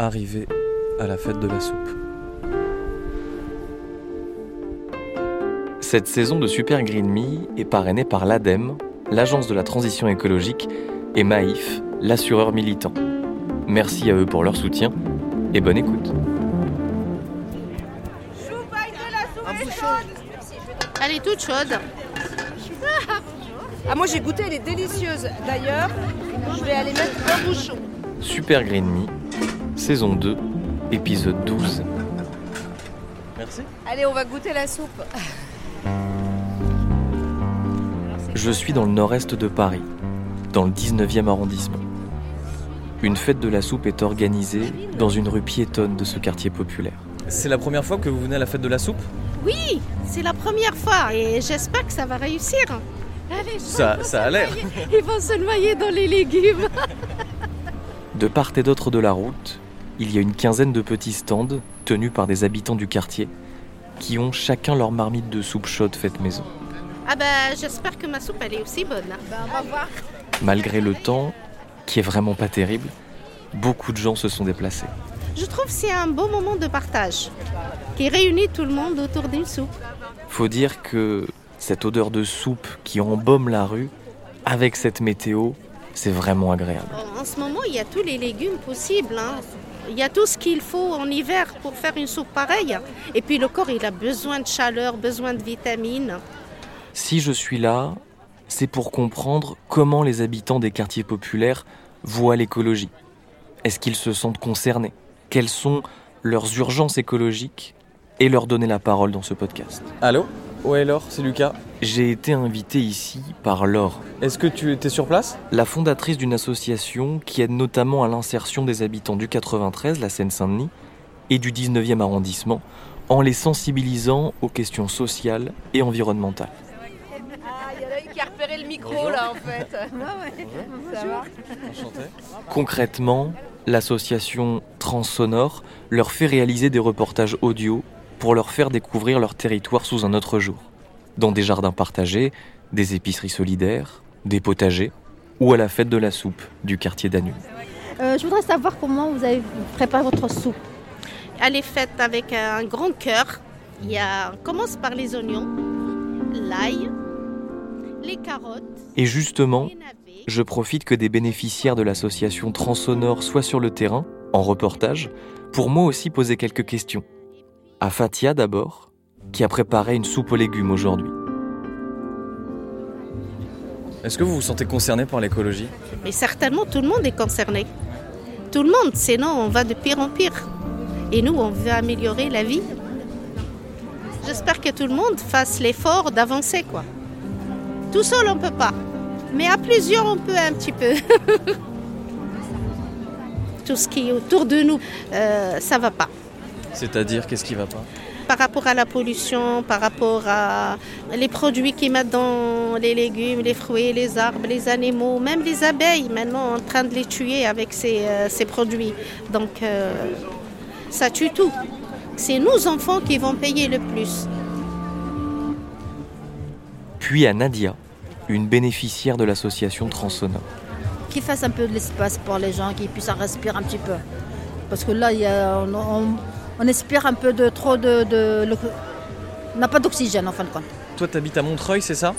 Arrivé à la fête de la soupe. Cette saison de Super Green Me est parrainée par l'ADEME, l'Agence de la transition écologique, et Maïf, l'assureur militant. Merci à eux pour leur soutien et bonne écoute. Elle est toute chaude. Ah moi j'ai goûté, elle est délicieuse. D'ailleurs, je vais aller mettre un bouchon. Super Green Me, saison 2, épisode 12. Merci. Allez, on va goûter la soupe. Je suis dans le nord-est de Paris, dans le 19e arrondissement. Une fête de la soupe est organisée dans une rue piétonne de ce quartier populaire. C'est la première fois que vous venez à la fête de la soupe? Oui, c'est la première fois et j'espère que ça va réussir. Allez, Ça, ça a l'air. Ils vont se noyer dans les légumes. De part et d'autre de la route, il y a une quinzaine de petits stands tenus par des habitants du quartier qui ont chacun leur marmite de soupe chaude faite maison. Ah bah j'espère que ma soupe elle est aussi bonne. on va voir. Malgré le temps, qui est vraiment pas terrible, beaucoup de gens se sont déplacés. Je trouve que c'est un beau moment de partage qui réunit tout le monde autour d'une soupe. Faut dire que cette odeur de soupe qui embaume la rue, avec cette météo, c'est vraiment agréable. En ce moment, il y a tous les légumes possibles. hein. Il y a tout ce qu'il faut en hiver pour faire une soupe pareille. Et puis le corps, il a besoin de chaleur, besoin de vitamines. Si je suis là, c'est pour comprendre comment les habitants des quartiers populaires voient l'écologie. Est-ce qu'ils se sentent concernés? Quelles sont leurs urgences écologiques? Et leur donner la parole dans ce podcast. Allô? Ouais Laure, c'est Lucas. J'ai été invité ici par Laure, Est-ce que tu étais sur place? La fondatrice d'une association qui aide notamment à l'insertion des habitants du 93, la Seine-Saint-Denis, et du 19e arrondissement, en les sensibilisant aux questions sociales et environnementales. Ah, il y en a une qui a repéré le micro là en fait. Ça va. Concrètement, l'association Transsonore leur fait réaliser des reportages audio pour leur faire découvrir leur territoire sous un autre jour. Dans des jardins partagés, des épiceries solidaires, des potagers ou à la fête de la soupe du quartier d'Anu. Euh, je voudrais savoir comment vous avez préparé votre soupe. Elle est faite avec un grand cœur. Il y a, on commence par les oignons, l'ail, les carottes, Et justement, je profite que des bénéficiaires de l'association Transsonore soient sur le terrain, en reportage, pour moi aussi poser quelques questions. À Fatia d'abord, qui a préparé une soupe aux légumes aujourd'hui. Est-ce que vous vous sentez concerné par l'écologie? Mais certainement, tout le monde est concerné. Tout le monde, sinon on va de pire en pire. Et nous, on veut améliorer la vie. J'espère que tout le monde fasse l'effort d'avancer, quoi. Tout seul, on peut pas. Mais à plusieurs, on peut un petit peu. Tout ce qui est autour de nous, euh, ça va pas. C'est-à-dire, qu'est-ce qui va pas Par rapport à la pollution, par rapport à les produits qu'ils mettent dans les légumes, les fruits, les arbres, les animaux, même les abeilles, maintenant en train de les tuer avec ces, euh, ces produits. Donc euh, ça tue tout. C'est nous enfants qui vont payer le plus. Puis à Nadia, une bénéficiaire de l'association Transsonore. Qui fasse un peu de l'espace pour les gens, qui puissent en respirer un petit peu. Parce que là, il y a- on, on- on espère un peu de trop de. on n'a pas d'oxygène en fin de compte. Toi, t'habites à Montreuil, c'est ça?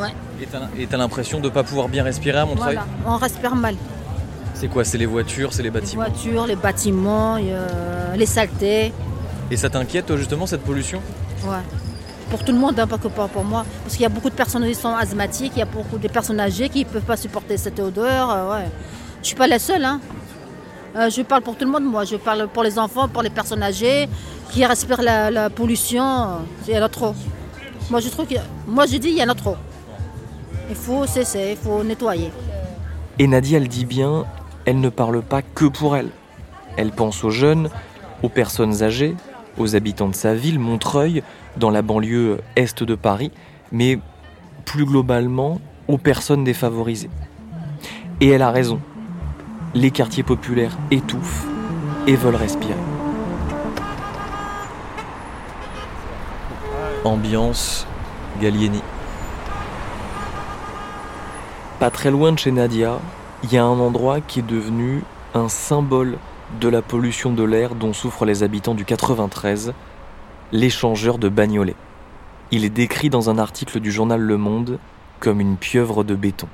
Ouais. Et t'as et t'as l'impression de pas pouvoir bien respirer à Montreuil? Voilà, on respire mal. C'est quoi C'est les voitures, c'est les Les bâtiments? voitures, les bâtiments, euh, les saletés. Et ça t'inquiète, toi, justement, cette pollution? Ouais. Pour tout le monde, hein, pas que pour, moi. Parce qu'il y a beaucoup de personnes qui sont asthmatiques, il y a beaucoup de personnes âgées qui ne peuvent pas supporter cette odeur. euh, ouais. Je suis pas la seule. Hein. Euh, je parle pour tout le monde, moi. Je parle pour les enfants, pour les personnes âgées qui respirent la, pollution. Il y en a trop. Moi, je trouve que, dis, il y en a trop. Il faut cesser, il faut nettoyer. Et Nadia le dit bien, elle ne parle pas que pour elle. Elle pense aux jeunes, aux personnes âgées, aux habitants de sa ville, Montreuil, dans la banlieue est de Paris, mais plus globalement aux personnes défavorisées. Et elle a raison. Les quartiers populaires étouffent et veulent respirer. Ambiance Gallieni. Pas très loin de chez Nadia, il y a un endroit qui est devenu un symbole de la pollution de l'air dont souffrent les habitants du 93, l'échangeur de Bagnolet. Il est décrit dans un article du journal Le Monde comme une pieuvre de béton.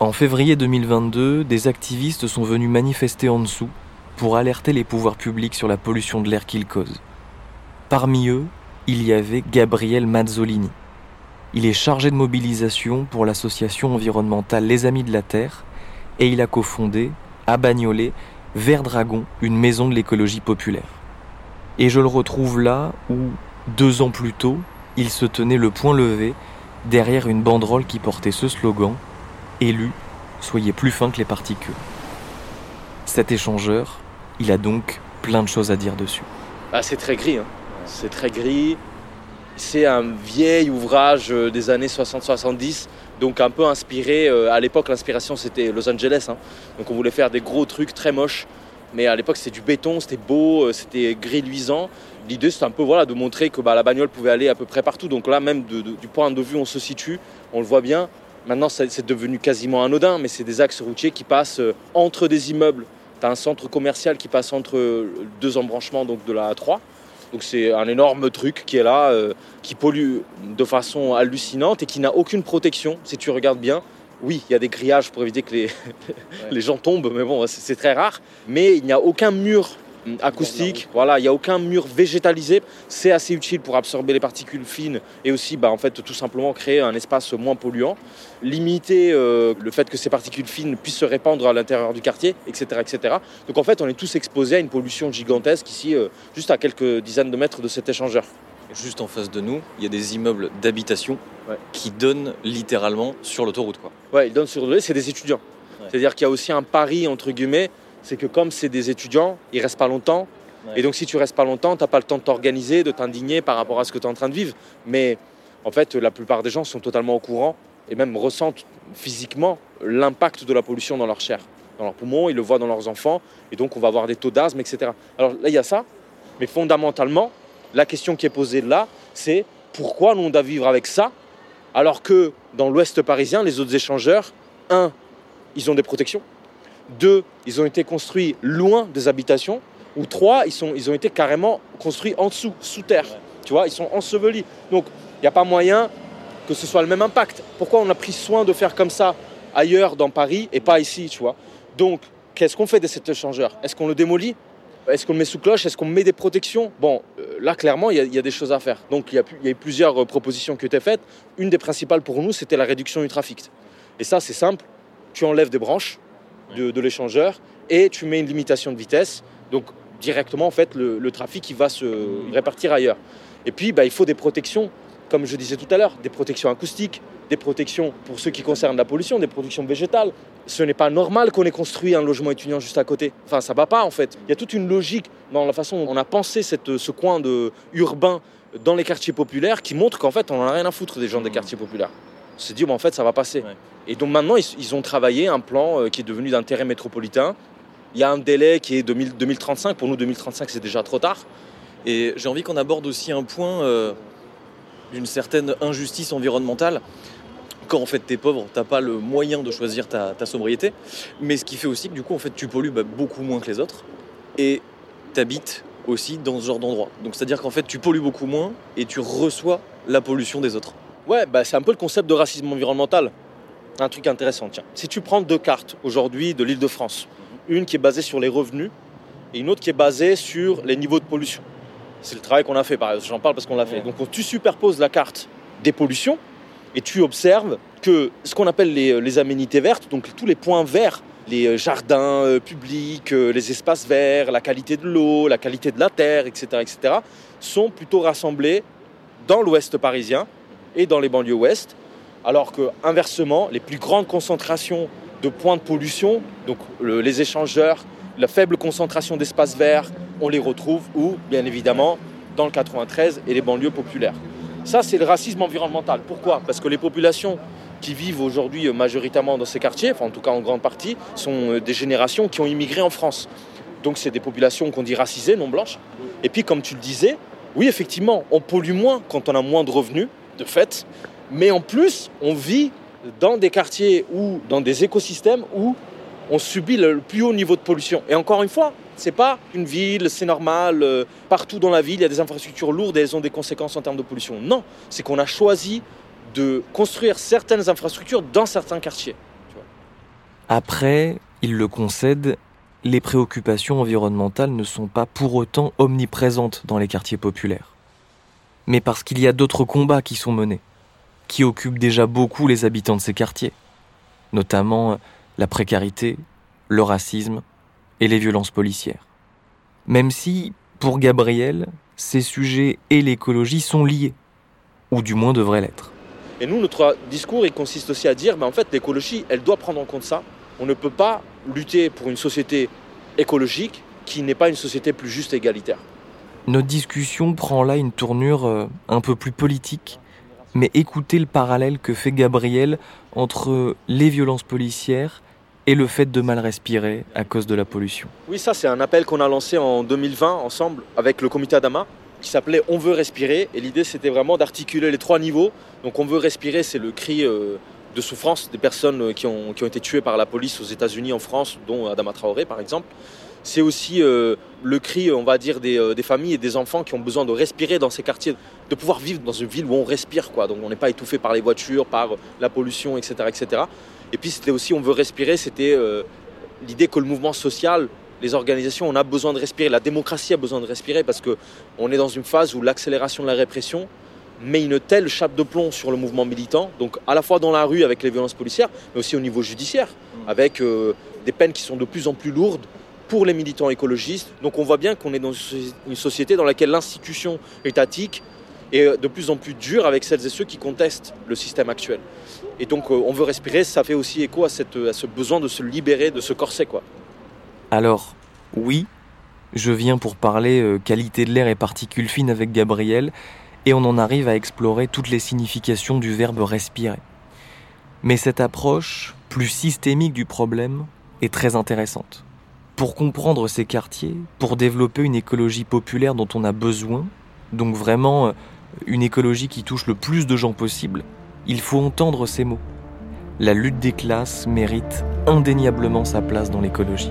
En février 2022, des activistes sont venus manifester en dessous pour alerter les pouvoirs publics sur la pollution de l'air qu'ils causent. Parmi eux, il y avait Gabriel Mazzolini. Il est chargé de mobilisation pour l'association environnementale Les Amis de la Terre et il a cofondé, à Bagnolet, Vert Dragon, une maison de l'écologie populaire. Et je le retrouve là où, deux ans plus tôt, il se tenait le poing levé derrière une banderole qui portait ce slogan Élu, soyez plus fin que les particules. Cet échangeur, il a donc plein de choses à dire dessus. Ah, c'est très gris, hein. c'est très gris. C'est un vieil ouvrage euh, des années 60-70, donc un peu inspiré. euh, À l'époque, l'inspiration c'était Los Angeles, hein. donc on voulait faire des gros trucs très moches. Mais à l'époque, c'était du béton, c'était beau, euh, c'était gris luisant. L'idée, c'était un peu voilà, de montrer que bah, la bagnole pouvait aller à peu près partout. Donc là, même du point de vue où on se situe, on le voit bien. Maintenant, c'est devenu quasiment anodin, mais c'est des axes routiers qui passent euh, entre des immeubles. Tu as un centre commercial qui passe entre euh, deux embranchements donc de la A3. Donc c'est un énorme truc qui est là, euh, qui pollue de façon hallucinante et qui n'a aucune protection. Si tu regardes bien, oui, il y a des grillages pour éviter que les, les gens tombent, mais bon, c'est très rare. Mais il n'y a aucun mur acoustique, voilà, il n'y a aucun mur végétalisé. C'est assez utile pour absorber les particules fines et aussi, bah, en fait, tout simplement créer un espace moins polluant, limiter euh, le fait que ces particules fines puissent se répandre à l'intérieur du quartier, etc., etc. Donc en fait, on est tous exposés à une pollution gigantesque ici, euh, juste à quelques dizaines de mètres de cet échangeur. Juste en face de nous, il y a des immeubles d'habitation Ouais. qui donnent littéralement sur l'autoroute. quoi. Ouais, ils donnent sur le c'est des étudiants. Ouais. C'est-à-dire qu'il y a aussi un pari, entre guillemets, c'est que comme c'est des étudiants, ils restent pas longtemps. Ouais. Et donc si tu restes pas longtemps, tu n'as pas le temps de t'organiser, de t'indigner par rapport à ce que tu es en train de vivre. Mais en fait, la plupart des gens sont totalement au courant et même ressentent physiquement l'impact de la pollution dans leur chair, dans leurs poumons, ils le voient dans leurs enfants. Et donc on va avoir des taux d'asthme, etc. Alors là, il y a ça. Mais fondamentalement, la question qui est posée là, c'est pourquoi nous on doit vivre avec ça alors que dans l'ouest parisien, les autres échangeurs, un, ils ont des protections. Deux, ils ont été construits loin des habitations. Ou trois, ils, sont, ils ont été carrément construits en dessous, sous terre. Tu vois, ils sont ensevelis. Donc, il n'y a pas moyen que ce soit le même impact. Pourquoi on a pris soin de faire comme ça ailleurs dans Paris et pas ici, tu vois? Donc, qu'est-ce qu'on fait de cet échangeur? Est-ce qu'on le démolit? Est-ce qu'on le met sous cloche? Est-ce qu'on met des protections? Bon, euh, là, clairement, il y, a- il y a des choses à faire. Donc, il y a, y eu plusieurs euh, propositions qui ont été faites. Une des principales pour nous, c'était la réduction du trafic. Et ça, c'est simple. Tu enlèves des branches de, de l'échangeur et tu mets une limitation de vitesse. Donc, directement, en fait, le, le trafic, il va se répartir ailleurs. Et puis, bah, il faut des protections, comme je disais tout à l'heure, des protections acoustiques, des protections pour ce qui concerne la pollution, des protections végétales. Ce n'est pas normal qu'on ait construit un logement étudiant juste à côté. Enfin, ça va pas en fait. Il y a toute une logique dans la façon dont on a pensé cette- ce coin de, urbain dans les quartiers populaires qui montre qu'en fait, on en a rien à foutre des gens des Mhm. quartiers populaires. On s'est dit, bon, en fait, ça va passer. Ouais. Et donc maintenant, ils, ils ont travaillé un plan euh, qui est devenu d'intérêt métropolitain. Il y a un délai qui est 2000 2035. Pour nous, 2035, c'est déjà trop tard. Et j'ai envie qu'on aborde aussi un point euh, d'une certaine injustice environnementale. Quand en fait t'es pauvre, t'as pas le moyen de choisir ta, ta sobriété, mais ce qui fait aussi que du coup en fait tu pollues bah, beaucoup moins que les autres et t'habites aussi dans ce genre d'endroit. Donc c'est à dire qu'en fait tu pollues beaucoup moins et tu reçois la pollution des autres. Ouais, bah, c'est un peu le concept de racisme environnemental. Un truc intéressant, tiens. Si tu prends deux cartes aujourd'hui de l'île de France, une qui est basée sur les revenus et une autre qui est basée sur les niveaux de pollution. C'est le travail qu'on a fait, par. J'en parle parce qu'on l'a fait. Donc, tu superposes la carte des pollutions et tu observes que ce qu'on appelle les, les aménités vertes, donc tous les points verts, les euh, jardins euh, publics, euh, les espaces verts, la qualité de l'eau, la qualité de la terre, etc., etc., sont plutôt rassemblés dans l'ouest parisien et dans les banlieues ouest, alors que inversement, les plus grandes concentrations de points de pollution, donc le- les échangeurs, la faible concentration d'espaces verts, on les retrouve où? Bien évidemment, dans le 93 et les banlieues populaires. Ça, c'est le racisme environnemental. Pourquoi? Parce que les populations qui vivent aujourd'hui euh, majoritairement dans ces quartiers, enfin en tout cas en grande partie, sont euh, des générations qui ont immigré en France. Donc c'est des populations qu'on dit racisées, non blanches. Et puis comme tu le disais, oui effectivement, on pollue moins quand on a moins de revenus, de fait, mais en plus, on vit dans des quartiers ou dans des écosystèmes où on subit le plus haut niveau de pollution. Et encore une fois, C'est pas une ville, c'est normal, euh, partout dans la ville, il y a des infrastructures lourdes et elles ont des conséquences en termes de pollution. Non, c'est qu'on a choisi de construire certaines infrastructures dans certains quartiers. Après, il le concède, les préoccupations environnementales ne sont pas pour autant omniprésentes dans les quartiers populaires. Mais parce qu'il y a d'autres combats qui sont menés, qui occupent déjà beaucoup les habitants de ces quartiers, notamment la précarité, le racisme et les violences policières. Même si, pour Gabriel, ces sujets et l'écologie sont liés, ou du moins devraient l'être. Et nous, notre discours, il consiste aussi à dire, mais en fait, l'écologie, elle doit prendre en compte ça. On ne peut pas lutter pour une société écologique qui n'est pas une société plus juste et égalitaire. Notre discussion prend là une tournure euh, un peu plus politique, mais écoutez le parallèle que fait Gabriel entre les violences policières et le fait de mal respirer à cause de la pollution. Oui, ça c'est un appel qu'on a lancé en 2020 ensemble avec le comité Adama qui s'appelait On veut respirer et l'idée c'était vraiment d'articuler les trois niveaux. Donc on veut respirer, c'est le cri euh, de souffrance des personnes qui ont, qui ont été tuées par la police aux États-Unis, en France, dont Adama Traoré par exemple. C'est aussi euh, le cri, on va dire, des, des, familles et des enfants qui ont besoin de respirer dans ces quartiers, de pouvoir vivre dans une ville où on respire, quoi. Donc on n'est pas étouffé par les voitures, par la pollution, etc., etc. Et puis c'était aussi, on veut respirer, c'était l'idée que le mouvement social les organisations, on a besoin de respirer, la démocratie a besoin de respirer parce qu'on est dans une phase où l'accélération de la répression met une telle chape de plomb sur le mouvement militant, donc à la fois dans la rue avec les violences policières, mais aussi au niveau judiciaire, mm. avec euh, des peines qui sont de plus en plus lourdes pour les militants écologistes. Donc on voit bien qu'on est dans une société dans laquelle l'institution étatique est de plus en plus dure avec celles et ceux qui contestent le système actuel. Et donc euh, on veut respirer, ça fait aussi écho à, cette, à ce besoin de se libérer de ce corset. quoi. Alors, oui, je viens pour parler euh, qualité de l'air et particules fines avec Gabriel, et on en arrive à explorer toutes les significations du verbe respirer. Mais cette approche, plus systémique du problème, est très intéressante. Pour comprendre ces quartiers, pour développer une écologie populaire dont on a besoin, donc vraiment euh, une écologie qui touche le plus de gens possible, il faut entendre ces mots. La lutte des classes mérite indéniablement sa place dans l'écologie.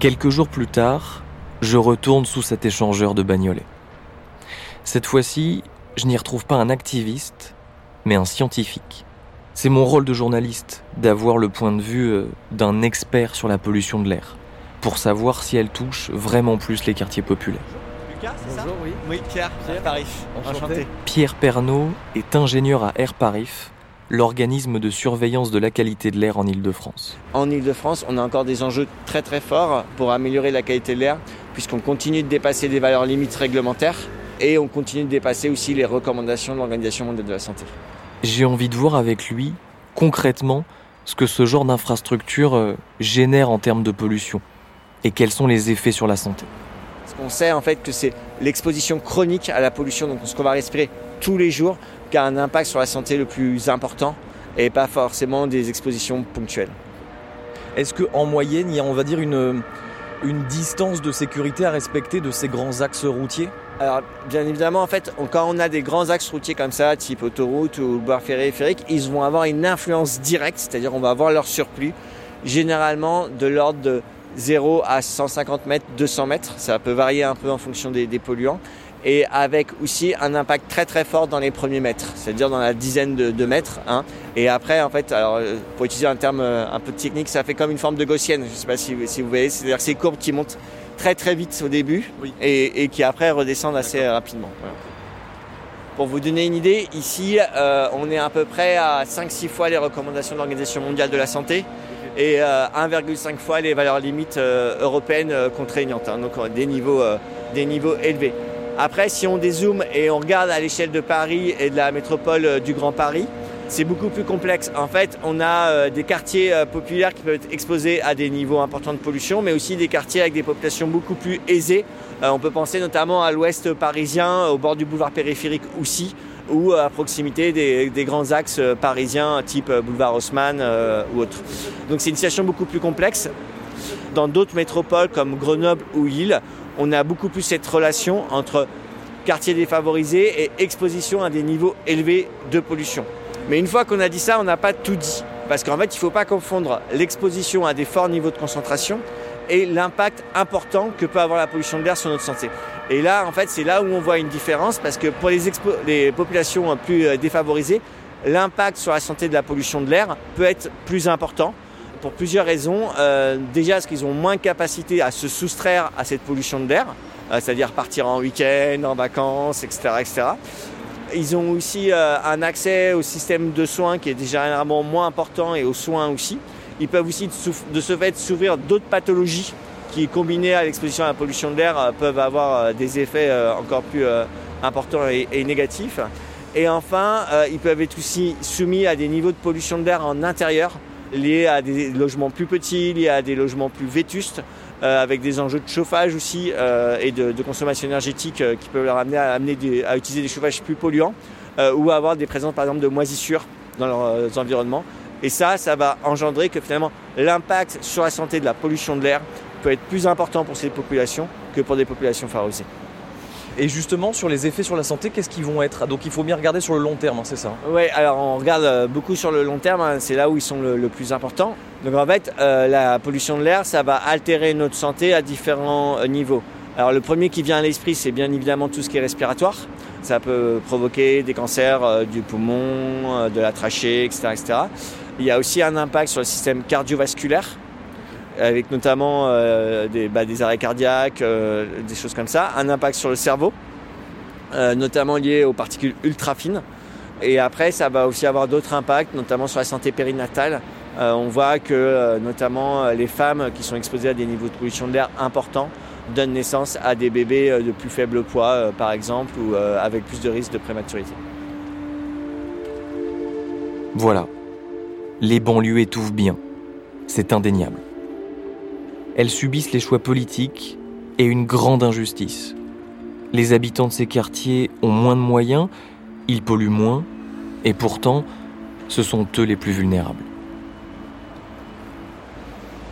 Quelques jours plus tard, je retourne sous cet échangeur de bagnolets. Cette fois-ci, je n'y retrouve pas un activiste, mais un scientifique. C'est mon rôle de journaliste d'avoir le point de vue euh, d'un expert sur la pollution de l'air, pour savoir si elle touche vraiment plus les quartiers populaires. Lucas, c'est ça? Oui. Oui, Pierre, Pierre Parif. Enchanté. Pierre Pernaud est ingénieur à Air Parif, l'organisme de surveillance de la qualité de l'air en Ile-de-France. En Ile-de-France, on a encore des enjeux très très forts pour améliorer la qualité de l'air, puisqu'on continue de dépasser des valeurs limites réglementaires et on continue de dépasser aussi les recommandations de l'Organisation mondiale de la santé. J'ai envie de voir avec lui, concrètement, ce que ce genre d'infrastructure euh, génère en termes de pollution et quels sont les effets sur la santé. Ce qu'on sait en fait que c'est l'exposition chronique à la pollution, donc ce qu'on va respirer tous les jours, qui a un impact sur la santé le plus important et pas forcément des expositions ponctuelles. Est-ce qu'en moyenne, il y a, on va dire, une, une distance de sécurité à respecter de ces grands axes routiers? Alors, bien évidemment, en fait, quand on a des grands axes routiers comme ça, type autoroute ou bois périphérique, ils vont avoir une influence directe, c'est-à-dire on va avoir leur surplus, généralement de l'ordre de 0 à 150 mètres, 200 mètres. Ça peut varier un peu en fonction des, des polluants et avec aussi un impact très très fort dans les premiers mètres, c'est-à-dire dans la dizaine de, mètres. Hein. Et après, en fait, alors, euh, pour utiliser un terme euh, un peu technique, ça fait comme une forme de gaussienne. Je ne sais pas si, si, vous voyez, c'est-à-dire ces courbes qui montent très très vite au début et, qui après redescendent assez rapidement. Pour vous donner une idée, ici, euh, on est à peu près à 5-6 fois les recommandations de l'Organisation mondiale de la santé et 1,5 fois les valeurs limites européennes contraignantes, hein. donc des niveaux, des niveaux élevés. Après, si on dézoome et on regarde à l'échelle de Paris et de la métropole euh, du Grand Paris, c'est beaucoup plus complexe. En fait, on a euh, des quartiers euh, populaires qui peuvent être exposés à des niveaux importants de pollution, mais aussi des quartiers avec des populations beaucoup plus aisées. On peut penser notamment à l'ouest parisien, au bord du boulevard périphérique aussi, ou à proximité des, grands axes parisiens type boulevard Haussmann ou autres. Donc c'est une situation beaucoup plus complexe. Dans d'autres métropoles comme Grenoble ou Lille, on a beaucoup plus cette relation entre quartiers défavorisés et exposition à des niveaux élevés de pollution. Mais une fois qu'on a dit ça, on n'a pas tout dit. Parce qu'en fait, il ne faut pas confondre l'exposition à des forts niveaux de concentration et l'impact important que peut avoir la pollution de l'air sur notre santé. Et là, en fait, c'est là où on voit une différence parce que pour les, populations plus euh, défavorisées, l'impact sur la santé de la pollution de l'air peut être plus important pour plusieurs raisons. Euh, déjà, parce qu'ils ont moins de capacité à se soustraire à cette pollution de l'air, euh, c'est-à-dire partir en week-end, en vacances, etc., etc. Ils ont aussi euh, un accès au système de soins qui est généralement moins important et aux soins aussi. Ils peuvent aussi de ce fait souffrir d'autres pathologies qui, combinées à l'exposition à la pollution de l'air, peuvent avoir des effets encore plus importants et, négatifs. Et enfin, euh, ils peuvent être aussi soumis à des niveaux de pollution de l'air en intérieur, liés à des logements plus petits, liés à des logements plus vétustes, euh, avec des enjeux de chauffage aussi euh, et de, consommation énergétique qui peuvent leur amener à, utiliser des chauffages plus polluants ou à avoir des présences par exemple de moisissures dans leurs environnements. Et ça, ça va engendrer que finalement l'impact sur la santé de la pollution de l'air peut être plus important pour ces populations que pour des populations favorisées. Et justement, sur les effets sur la santé, qu'est-ce qu'ils vont être? Donc il faut bien regarder sur le long terme, hein, c'est ça? Oui, alors on regarde euh, beaucoup sur le long terme, hein, c'est là où ils sont le, plus importants. Donc en fait, euh, la pollution de l'air, ça va altérer notre santé à différents euh, niveaux. Alors le premier qui vient à l'esprit, c'est bien évidemment tout ce qui est respiratoire. Ça peut provoquer des cancers du poumon, de la trachée, etc., etc. Il y a aussi un impact sur le système cardiovasculaire avec notamment euh, bah, des, arrêts cardiaques, euh, des choses comme ça, un impact sur le cerveau, euh, notamment lié aux particules ultra fines. Et après, ça va aussi avoir d'autres impacts, notamment sur la santé périnatale. on voit que notamment les femmes qui sont exposées à des niveaux de pollution de l'air importants donnent naissance à des bébés de plus faible poids, par exemple, ou avec plus de risques de prématurité. Voilà. Les banlieues étouffent bien. C'est indéniable elles subissent les choix politiques et une grande injustice. Les habitants de ces quartiers ont moins de moyens, ils polluent moins, et pourtant, ce sont eux les plus vulnérables.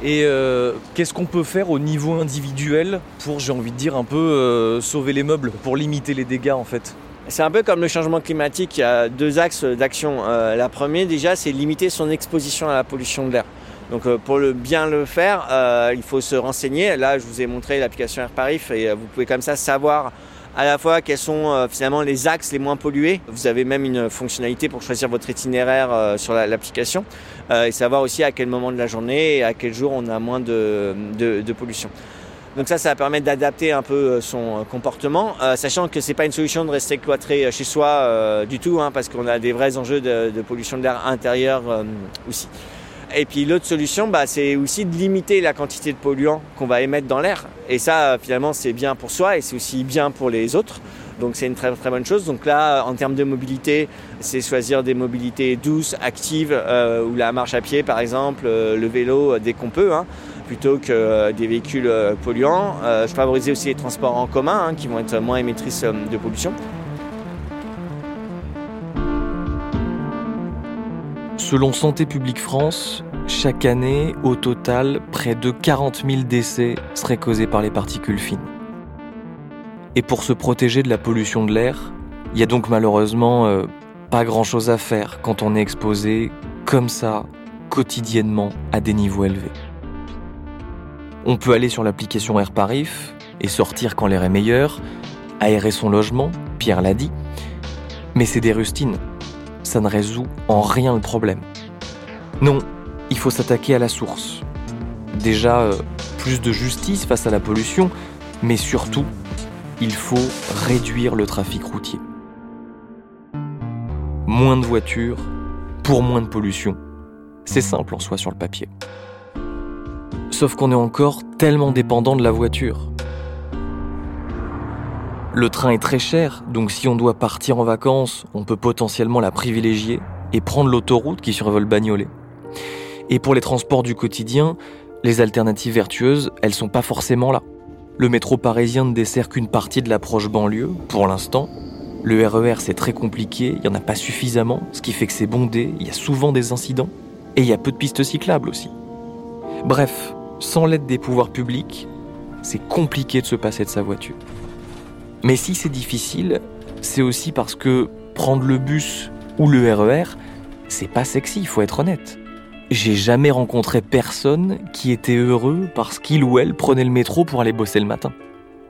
Et euh, qu'est-ce qu'on peut faire au niveau individuel pour, j'ai envie de dire, un peu euh, sauver les meubles, pour limiter les dégâts en fait? C'est un peu comme le changement climatique, il y a deux axes d'action. Euh, la première déjà, c'est limiter son exposition à la pollution de l'air. Donc euh, pour le bien le faire, euh, il faut se renseigner. Là, je vous ai montré l'application AirParif et euh, vous pouvez comme ça savoir à la fois quels sont finalement les axes les moins pollués. Vous avez même une fonctionnalité pour choisir votre itinéraire sur l'application et savoir aussi à quel moment de la journée et à quel jour on a moins de, pollution. Donc ça, ça va permettre d'adapter un peu son comportement, sachant que c'est pas une solution de rester cloîtré chez soi du tout, hein, parce qu'on a des vrais enjeux de, de pollution de l'air intérieur aussi. Et puis l'autre solution, bah, c'est aussi de limiter la quantité de polluants qu'on va émettre dans l'air. Et ça, finalement, c'est bien pour soi et c'est aussi bien pour les autres. Donc c'est une très très bonne chose. Donc là, en termes de mobilité, c'est choisir des mobilités douces, actives, euh, ou la marche à pied par exemple, euh, le vélo euh, dès qu'on peut, hein, plutôt que des véhicules polluants. favoriser aussi les transports en commun hein, qui vont être moins émettrices de pollution. Selon Santé publique France, chaque année, au total, près de 40 000 décès seraient causés par les particules fines. Et pour se protéger de la pollution de l'air, il y a donc malheureusement euh, pas grand-chose à faire quand on est exposé comme ça, quotidiennement, à des niveaux élevés. On peut aller sur l'application AirParif et sortir quand l'air est meilleur, aérer son logement, Pierre l'a dit, mais c'est des rustines ça ne résout en rien le problème. Non, il faut s'attaquer à la source. Déjà, euh, plus de justice face à la pollution, mais surtout, il faut réduire le trafic routier. Moins de voitures pour moins de pollution. C'est simple en soi sur le papier. Sauf qu'on est encore tellement dépendant de la voiture. Le train est très cher, donc si on doit partir en vacances, on peut potentiellement la privilégier et prendre l'autoroute qui survole Bagnolet. Et pour les transports du quotidien, les alternatives vertueuses, elles sont pas forcément là. Le métro parisien ne dessert qu'une partie de l'approche banlieue, pour l'instant. Le RER, e c'est très compliqué, il n'y en a pas suffisamment, ce qui fait que c'est bondé, il y a souvent des incidents, et il y a peu de pistes cyclables aussi. Bref, sans l'aide des pouvoirs publics, c'est compliqué de se passer de sa voiture. Mais si c'est difficile, c'est aussi parce que prendre le bus ou le RER, c'est pas sexy, il faut être honnête. J'ai jamais rencontré personne qui était heureux parce qu'il ou elle prenait le métro pour aller bosser le matin.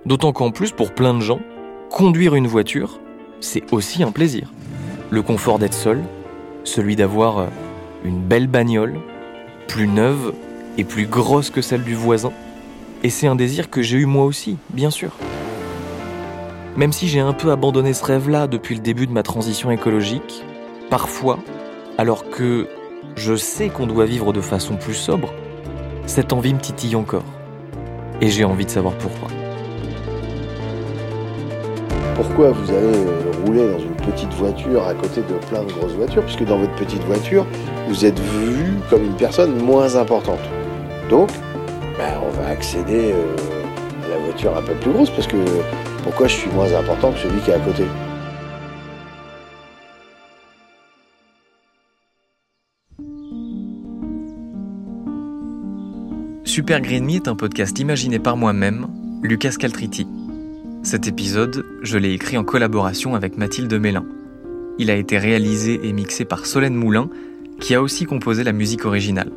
D'autant qu'en plus, pour plein de gens, conduire une voiture, c'est aussi un plaisir. Le confort d'être seul, celui d'avoir euh, une belle bagnole, plus neuve et plus grosse que celle du voisin. Et c'est un désir que j'ai eu moi aussi, bien sûr. Même si j'ai un peu abandonné ce rêve-là depuis le début de ma transition écologique, parfois, alors que je sais qu'on doit vivre de façon plus sobre, cette envie me titille encore. Et j'ai envie de savoir pourquoi. Pourquoi vous allez euh, rouler dans une petite voiture à côté de plein de grosses voitures Puisque dans votre petite voiture, vous êtes vu comme une personne moins importante. Donc, ben, on va accéder euh, la voiture un peu plus grosse parce que pourquoi je suis moins important que celui qui est à côté? Super Green Me est un podcast imaginé par moi-même, Lucas Caltriti. Cet épisode, je l'ai écrit en collaboration avec Mathilde Mélin. Il a été réalisé et mixé par Solène Moulin, qui a aussi composé la musique originale.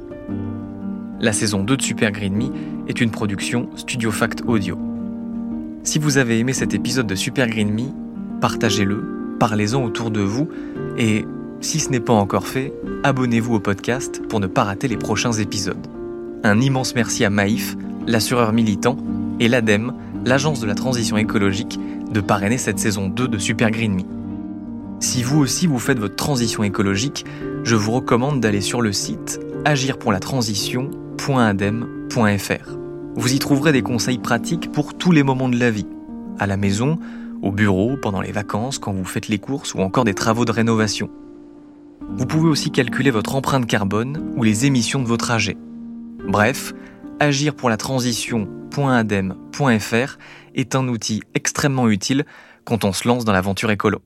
La saison 2 de Super Green Me est une production Studio Fact Audio. Si vous avez aimé cet épisode de Super Green Me, partagez-le, parlez-en autour de vous et, si ce n'est pas encore fait, abonnez-vous au podcast pour ne pas rater les prochains épisodes. Un immense merci à Maïf, l'assureur militant, et l'ADEME, l'agence de la transition écologique, de parrainer cette saison 2 de Super Green Me. Si vous aussi vous faites votre transition écologique, je vous recommande d'aller sur le site Vous y trouverez des conseils pratiques pour tous les moments de la vie, à la maison, au bureau, pendant les vacances, quand vous faites les courses ou encore des travaux de rénovation. Vous pouvez aussi calculer votre empreinte carbone ou les émissions de vos trajets. Bref, agir pour la transition.adem.fr est un outil extrêmement utile quand on se lance dans l'aventure écolo.